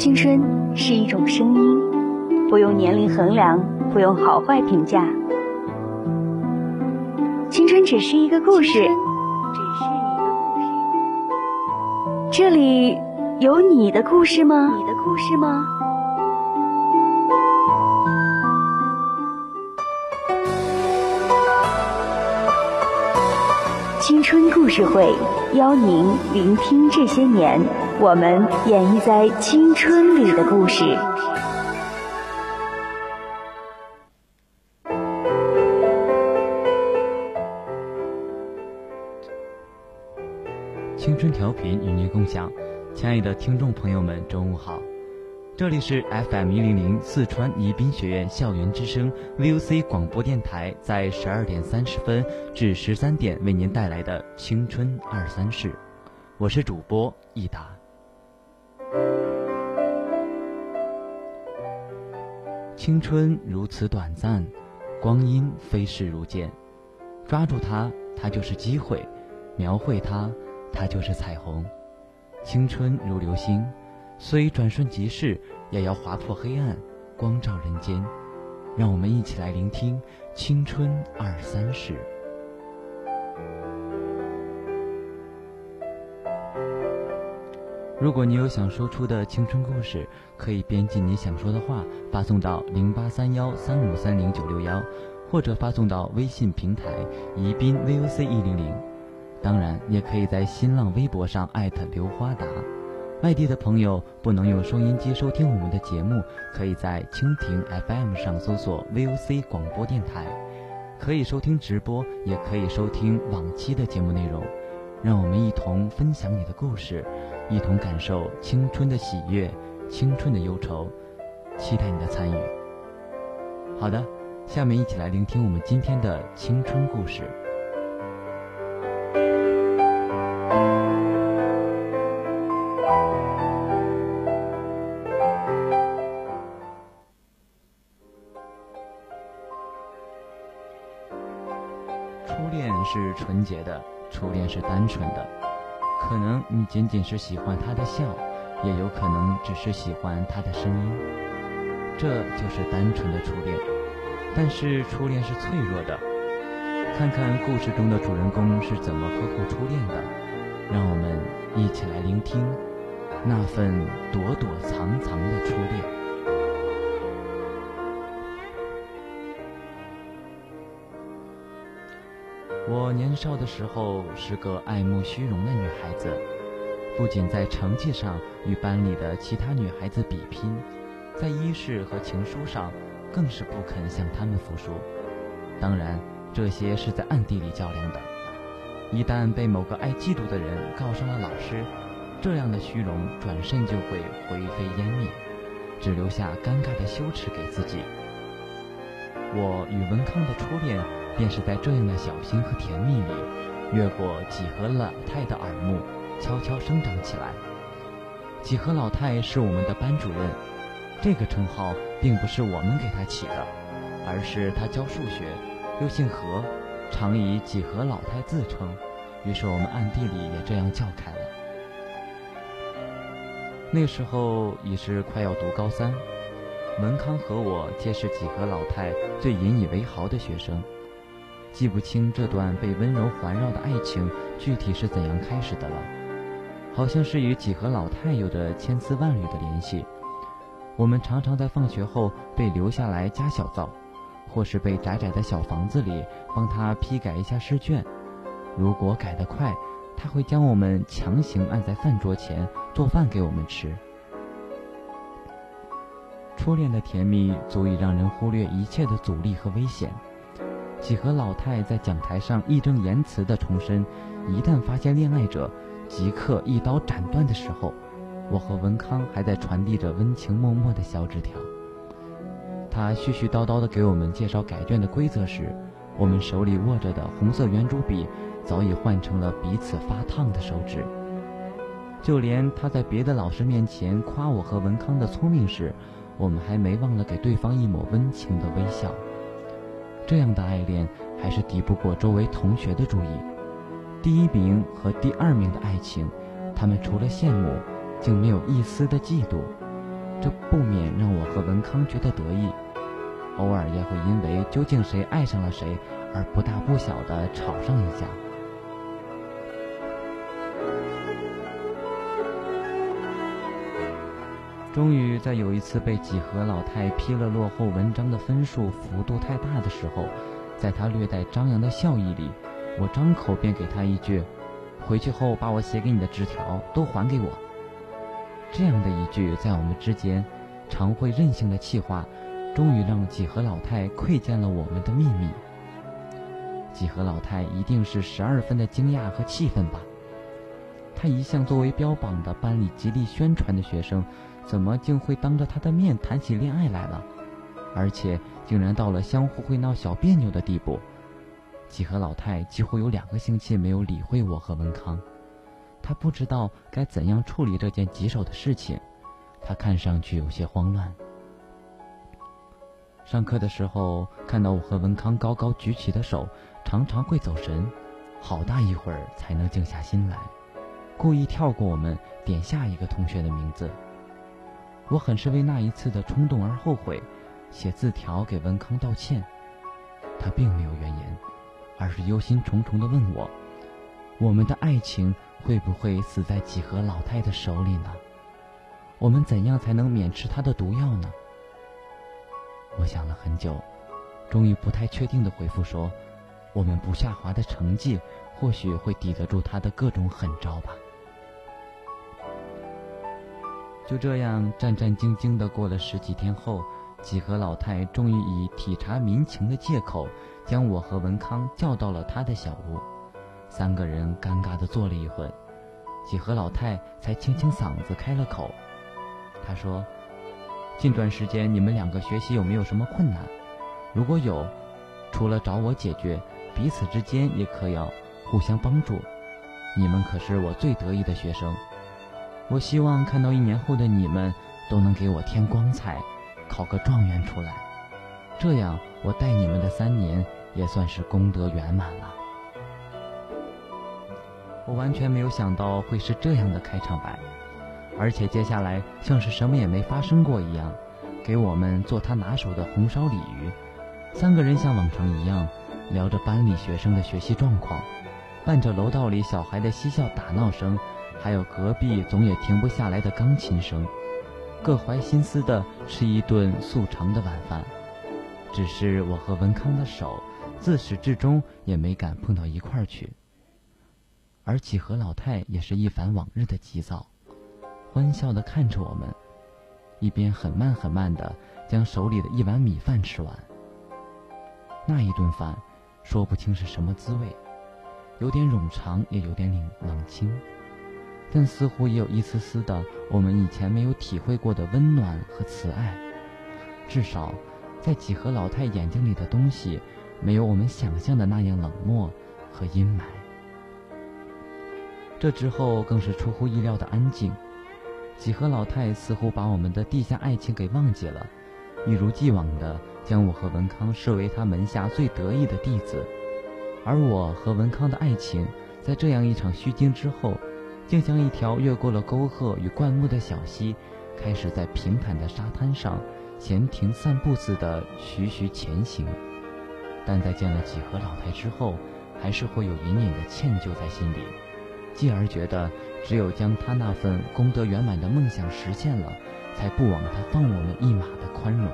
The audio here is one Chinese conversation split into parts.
青春是一种声音，不用年龄衡量，不用好坏评价。青春只是一个故事，只是一个故事。这里有你的故事吗？你的故事吗？青春故事会邀您聆听这些年我们演绎在青春里的故事。青春调频与您共享，亲爱的听众朋友们，中午好。这里是 FM 一零零四川宜宾学院校园之声 VOC 广播电台，在十二点三十分至十三点为您带来的青春二三事，我是主播易达。青春如此短暂，光阴飞逝如箭，抓住它，它就是机会；描绘它，它就是彩虹。青春如流星。虽转瞬即逝，也要划破黑暗，光照人间。让我们一起来聆听青春二三事。如果你有想说出的青春故事，可以编辑你想说的话，发送到零八三幺三五三零九六幺，或者发送到微信平台宜宾 VOC 一零零。当然，也可以在新浪微博上艾特刘花达。外地的朋友不能用收音机收听我们的节目，可以在蜻蜓 FM 上搜索 VOC 广播电台，可以收听直播，也可以收听往期的节目内容。让我们一同分享你的故事，一同感受青春的喜悦、青春的忧愁，期待你的参与。好的，下面一起来聆听我们今天的青春故事。纯洁的初恋，是单纯的。可能你仅仅是喜欢他的笑，也有可能只是喜欢他的声音。这就是单纯的初恋。但是初恋是脆弱的。看看故事中的主人公是怎么呵护初恋的。让我们一起来聆听那份躲躲藏藏的初恋。我年少的时候是个爱慕虚荣的女孩子，不仅在成绩上与班里的其他女孩子比拼，在衣饰和情书上更是不肯向她们服输。当然，这些是在暗地里较量的。一旦被某个爱嫉妒的人告上了老师，这样的虚荣转身就会灰飞烟灭，只留下尴尬的羞耻给自己。我与文康的初恋。便是在这样的小心和甜蜜里，越过几何老太的耳目，悄悄生长起来。几何老太是我们的班主任，这个称号并不是我们给他起的，而是他教数学，又姓何，常以几何老太自称，于是我们暗地里也这样叫开了。那时候已是快要读高三，文康和我皆是几何老太最引以为豪的学生。记不清这段被温柔环绕的爱情具体是怎样开始的了，好像是与几何老太有着千丝万缕的联系。我们常常在放学后被留下来加小灶，或是被窄窄的小房子里帮他批改一下试卷。如果改得快，他会将我们强行按在饭桌前做饭给我们吃。初恋的甜蜜足以让人忽略一切的阻力和危险。几何老太在讲台上义正言辞地重申：一旦发现恋爱者，即刻一刀斩断的时候，我和文康还在传递着温情脉脉的小纸条。他絮絮叨叨地给我们介绍改卷的规则时，我们手里握着的红色圆珠笔早已换成了彼此发烫的手指。就连他在别的老师面前夸我和文康的聪明时，我们还没忘了给对方一抹温情的微笑。这样的爱恋还是敌不过周围同学的注意。第一名和第二名的爱情，他们除了羡慕，竟没有一丝的嫉妒。这不免让我和文康觉得得意，偶尔也会因为究竟谁爱上了谁而不大不小的吵上一架。终于在有一次被几何老太批了落后文章的分数幅度太大的时候，在他略带张扬的笑意里，我张口便给他一句：“回去后把我写给你的纸条都还给我。”这样的一句在我们之间常会任性的气话，终于让几何老太窥见了我们的秘密。几何老太一定是十二分的惊讶和气愤吧？他一向作为标榜的班里极力宣传的学生。怎么竟会当着他的面谈起恋爱来了？而且竟然到了相互会闹小别扭的地步。几何老太几乎有两个星期没有理会我和文康，他不知道该怎样处理这件棘手的事情，他看上去有些慌乱。上课的时候看到我和文康高高举起的手，常常会走神，好大一会儿才能静下心来，故意跳过我们点下一个同学的名字。我很是为那一次的冲动而后悔，写字条给文康道歉。他并没有怨言，而是忧心忡忡地问我：“我们的爱情会不会死在几何老太的手里呢？我们怎样才能免吃她的毒药呢？”我想了很久，终于不太确定地回复说：“我们不下滑的成绩，或许会抵得住她的各种狠招吧。”就这样战战兢兢地过了十几天后，几何老太终于以体察民情的借口，将我和文康叫到了他的小屋。三个人尴尬地坐了一会，几何老太才清清嗓子开了口。他说：“近段时间你们两个学习有没有什么困难？如果有，除了找我解决，彼此之间也可要互相帮助。你们可是我最得意的学生。”我希望看到一年后的你们都能给我添光彩，考个状元出来，这样我带你们的三年也算是功德圆满了。我完全没有想到会是这样的开场白，而且接下来像是什么也没发生过一样，给我们做他拿手的红烧鲤鱼。三个人像往常一样聊着班里学生的学习状况，伴着楼道里小孩的嬉笑打闹声。还有隔壁总也停不下来的钢琴声，各怀心思的吃一顿素长的晚饭。只是我和文康的手，自始至终也没敢碰到一块儿去。而几何老太也是一反往日的急躁，欢笑的看着我们，一边很慢很慢的将手里的一碗米饭吃完。那一顿饭，说不清是什么滋味，有点冗长，也有点冷冷清。但似乎也有一丝丝的我们以前没有体会过的温暖和慈爱，至少，在几何老太眼睛里的东西，没有我们想象的那样冷漠和阴霾。这之后更是出乎意料的安静，几何老太似乎把我们的地下爱情给忘记了，一如既往的将我和文康视为他门下最得意的弟子，而我和文康的爱情，在这样一场虚惊之后。就像一条越过了沟壑与灌木的小溪，开始在平坦的沙滩上闲庭散步似的徐徐前行。但在见了几何老太之后，还是会有隐隐的歉疚在心里，继而觉得只有将他那份功德圆满的梦想实现了，才不枉他放我们一马的宽容。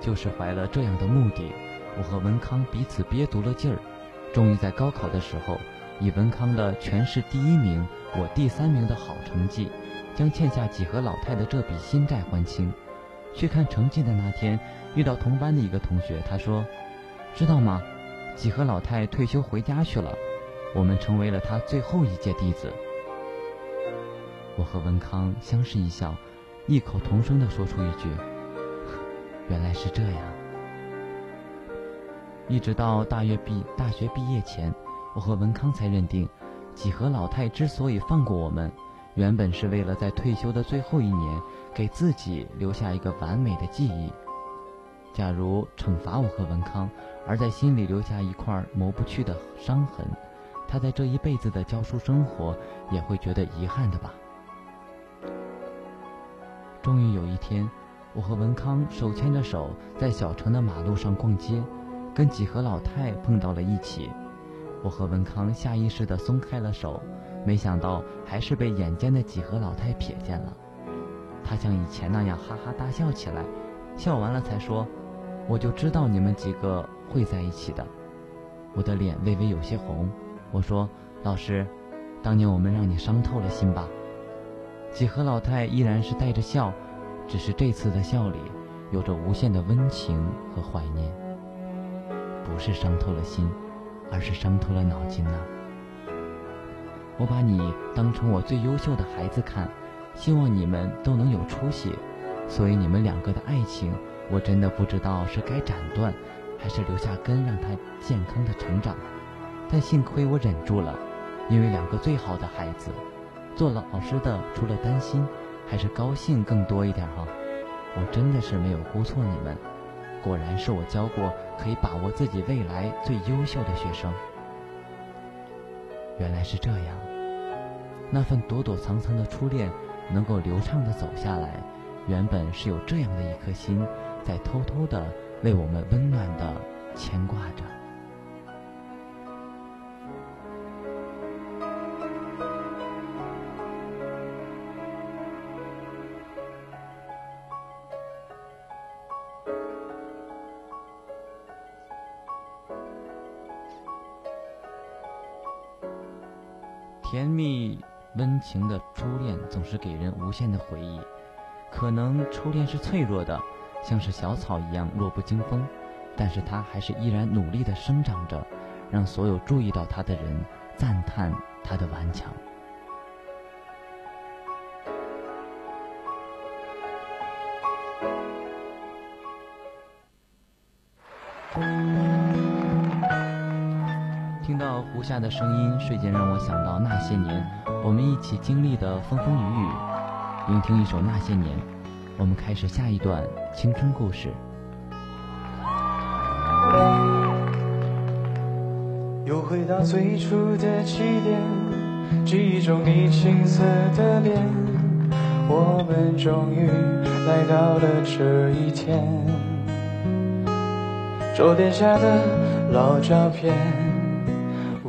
就是怀了这样的目的，我和文康彼此憋足了劲儿，终于在高考的时候。以文康的全市第一名，我第三名的好成绩，将欠下几何老太的这笔新债还清。去看成绩的那天，遇到同班的一个同学，他说：“知道吗？几何老太退休回家去了，我们成为了他最后一届弟子。”我和文康相视一笑，异口同声地说出一句：“ 原来是这样。”一直到大约毕大学毕业前。我和文康才认定，几何老太之所以放过我们，原本是为了在退休的最后一年，给自己留下一个完美的记忆。假如惩罚我和文康，而在心里留下一块抹不去的伤痕，他在这一辈子的教书生活也会觉得遗憾的吧。终于有一天，我和文康手牵着手在小城的马路上逛街，跟几何老太碰到了一起。我和文康下意识地松开了手，没想到还是被眼尖的几何老太瞥见了。她像以前那样哈哈大笑起来，笑完了才说：“我就知道你们几个会在一起的。”我的脸微微有些红。我说：“老师，当年我们让你伤透了心吧？”几何老太依然是带着笑，只是这次的笑里有着无限的温情和怀念。不是伤透了心，而是伤透了脑筋呢。我把你当成我最优秀的孩子看，希望你们都能有出息。所以你们两个的爱情，我真的不知道是该斩断，还是留下根让它健康的成长。但幸亏我忍住了，因为两个最好的孩子。做老师的，除了担心，还是高兴更多一点哈。我真的是没有估错你们，果然是我教过可以把握自己未来最优秀的学生。原来是这样，那份躲躲藏藏的初恋能够流畅的走下来，原本是有这样的一颗心，在偷偷的为我们温暖的牵挂着。情的初恋总是给人无限的回忆。可能初恋是脆弱的，像是小草一样弱不禁风，但是它还是依然努力的生长着，让所有注意到它的人赞叹它的顽强。听到胡夏的声音瞬间让我想到那些年我们一起经历的风风雨雨。聆听一首《那些年》，我们开始下一段青春故事。又回到最初的起点，记忆中你青涩的脸，我们终于来到了这一天。桌垫下的老照片。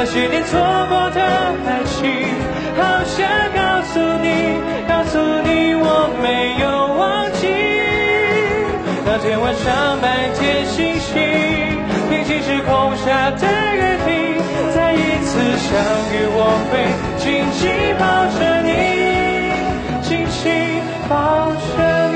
那些年错过的爱情。好想告诉你，告诉你我没有忘记。那天晚上满天星星，平行时空下的约定，再一次相遇，我会紧紧抱着你，紧紧抱着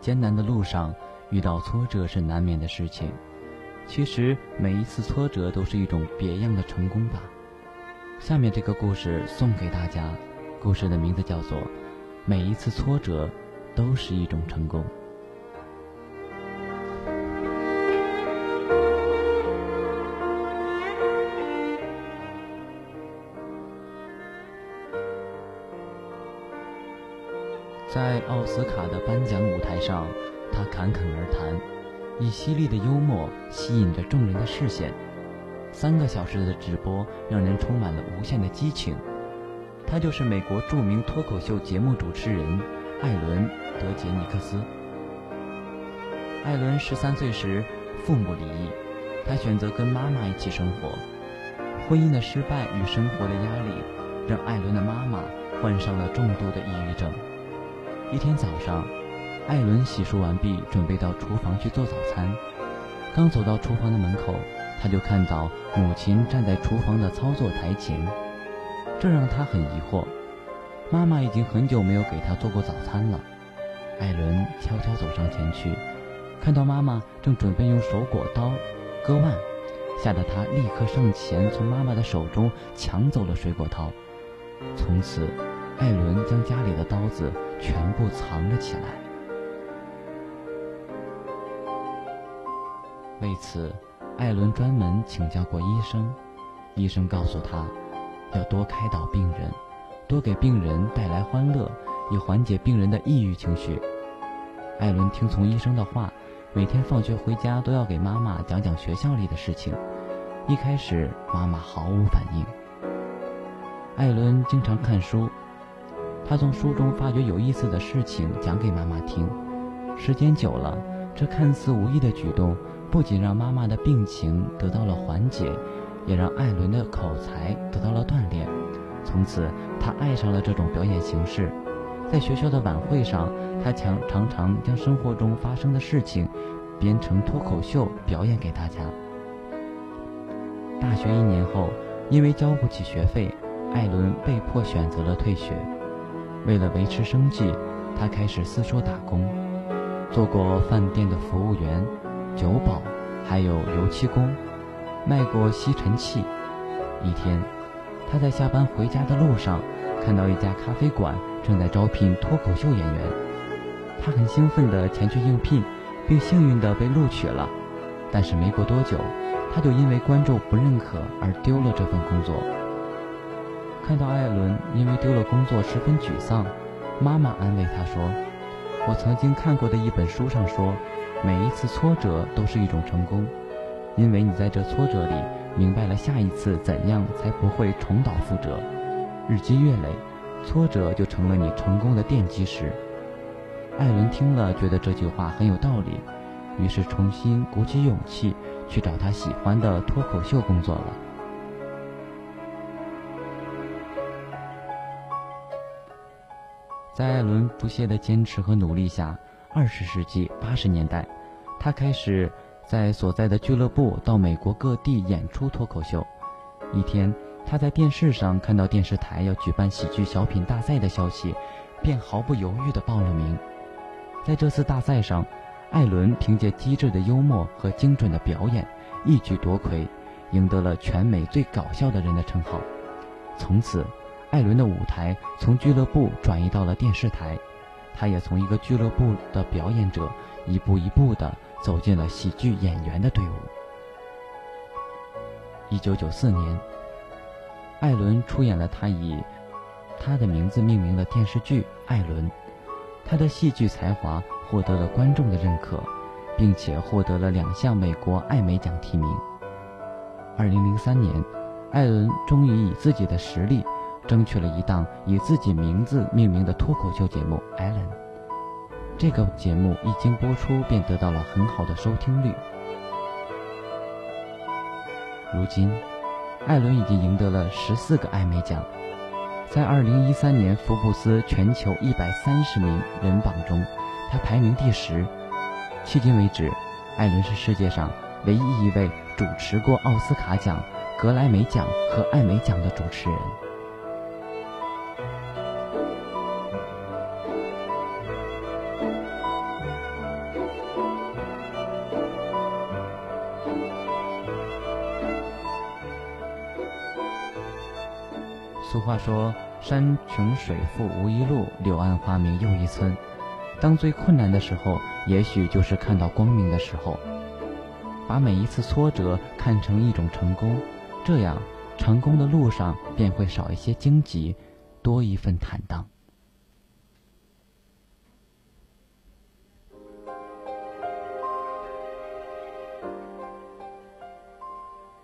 艰难的路上，遇到挫折是难免的事情。其实每一次挫折都是一种别样的成功吧。下面这个故事送给大家，故事的名字叫做《每一次挫折都是一种成功》。在奥斯卡的颁奖舞台上，他侃侃而谈，以犀利的幽默吸引着众人的视线。三个小时的直播让人充满了无限的激情。他就是美国著名脱口秀节目主持人艾伦·德杰尼克斯。艾伦十三岁时父母离异，他选择跟妈妈一起生活。婚姻的失败与生活的压力，让艾伦的妈妈患上了重度的抑郁症。一天早上，艾伦洗漱完毕，准备到厨房去做早餐。刚走到厨房的门口，他就看到母亲站在厨房的操作台前，这让他很疑惑。妈妈已经很久没有给他做过早餐了。艾伦悄悄走上前去，看到妈妈正准备用手果刀割腕，吓得他立刻上前，从妈妈的手中抢走了水果刀。从此，艾伦将家里的刀子。全部藏了起来。为此，艾伦专门请教过医生。医生告诉他，要多开导病人，多给病人带来欢乐，以缓解病人的抑郁情绪。艾伦听从医生的话，每天放学回家都要给妈妈讲讲学校里的事情。一开始，妈妈毫无反应。艾伦经常看书。他从书中发觉有意思的事情讲给妈妈听，时间久了，这看似无意的举动不仅让妈妈的病情得到了缓解，也让艾伦的口才得到了锻炼。从此，他爱上了这种表演形式。在学校的晚会上，他常常常将生活中发生的事情编成脱口秀表演给大家。大学一年后，因为交不起学费，艾伦被迫选择了退学。为了维持生计，他开始四处打工，做过饭店的服务员、酒保，还有油漆工，卖过吸尘器。一天，他在下班回家的路上，看到一家咖啡馆正在招聘脱口秀演员，他很兴奋地前去应聘，并幸运地被录取了。但是没过多久，他就因为观众不认可而丢了这份工作。看到艾伦因为丢了工作十分沮丧，妈妈安慰他说：“我曾经看过的一本书上说，每一次挫折都是一种成功，因为你在这挫折里明白了下一次怎样才不会重蹈覆辙。日积月累，挫折就成了你成功的奠基石。”艾伦听了，觉得这句话很有道理，于是重新鼓起勇气去找他喜欢的脱口秀工作了。在艾伦不懈的坚持和努力下，二十世纪八十年代，他开始在所在的俱乐部到美国各地演出脱口秀。一天，他在电视上看到电视台要举办喜剧小品大赛的消息，便毫不犹豫地报了名。在这次大赛上，艾伦凭借机智的幽默和精准的表演，一举夺魁，赢得了全美最搞笑的人的称号。从此。艾伦的舞台从俱乐部转移到了电视台，他也从一个俱乐部的表演者一步一步地走进了喜剧演员的队伍。一九九四年，艾伦出演了他以他的名字命名的电视剧《艾伦》，他的戏剧才华获得了观众的认可，并且获得了两项美国艾美奖提名。二零零三年，艾伦终于以自己的实力。争取了一档以自己名字命名的脱口秀节目《艾伦》。这个节目一经播出，便得到了很好的收听率。如今，艾伦已经赢得了十四个艾美奖，在二零一三年福布斯全球一百三十名人榜中，他排名第十。迄今为止，艾伦是世界上唯一一位主持过奥斯卡奖、格莱美奖和艾美奖的主持人。说：“山穷水复无一路，柳暗花明又一村。”当最困难的时候，也许就是看到光明的时候。把每一次挫折看成一种成功，这样成功的路上便会少一些荆棘，多一份坦荡。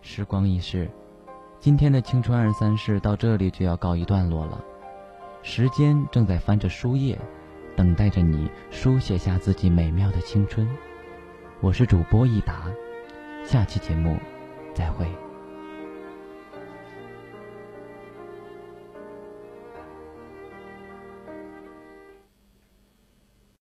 时光易逝，今天的青春二三事到这里就要告一段落了。时间正在翻着书页，等待着你书写下自己美妙的青春。我是主播一达，下期节目再会。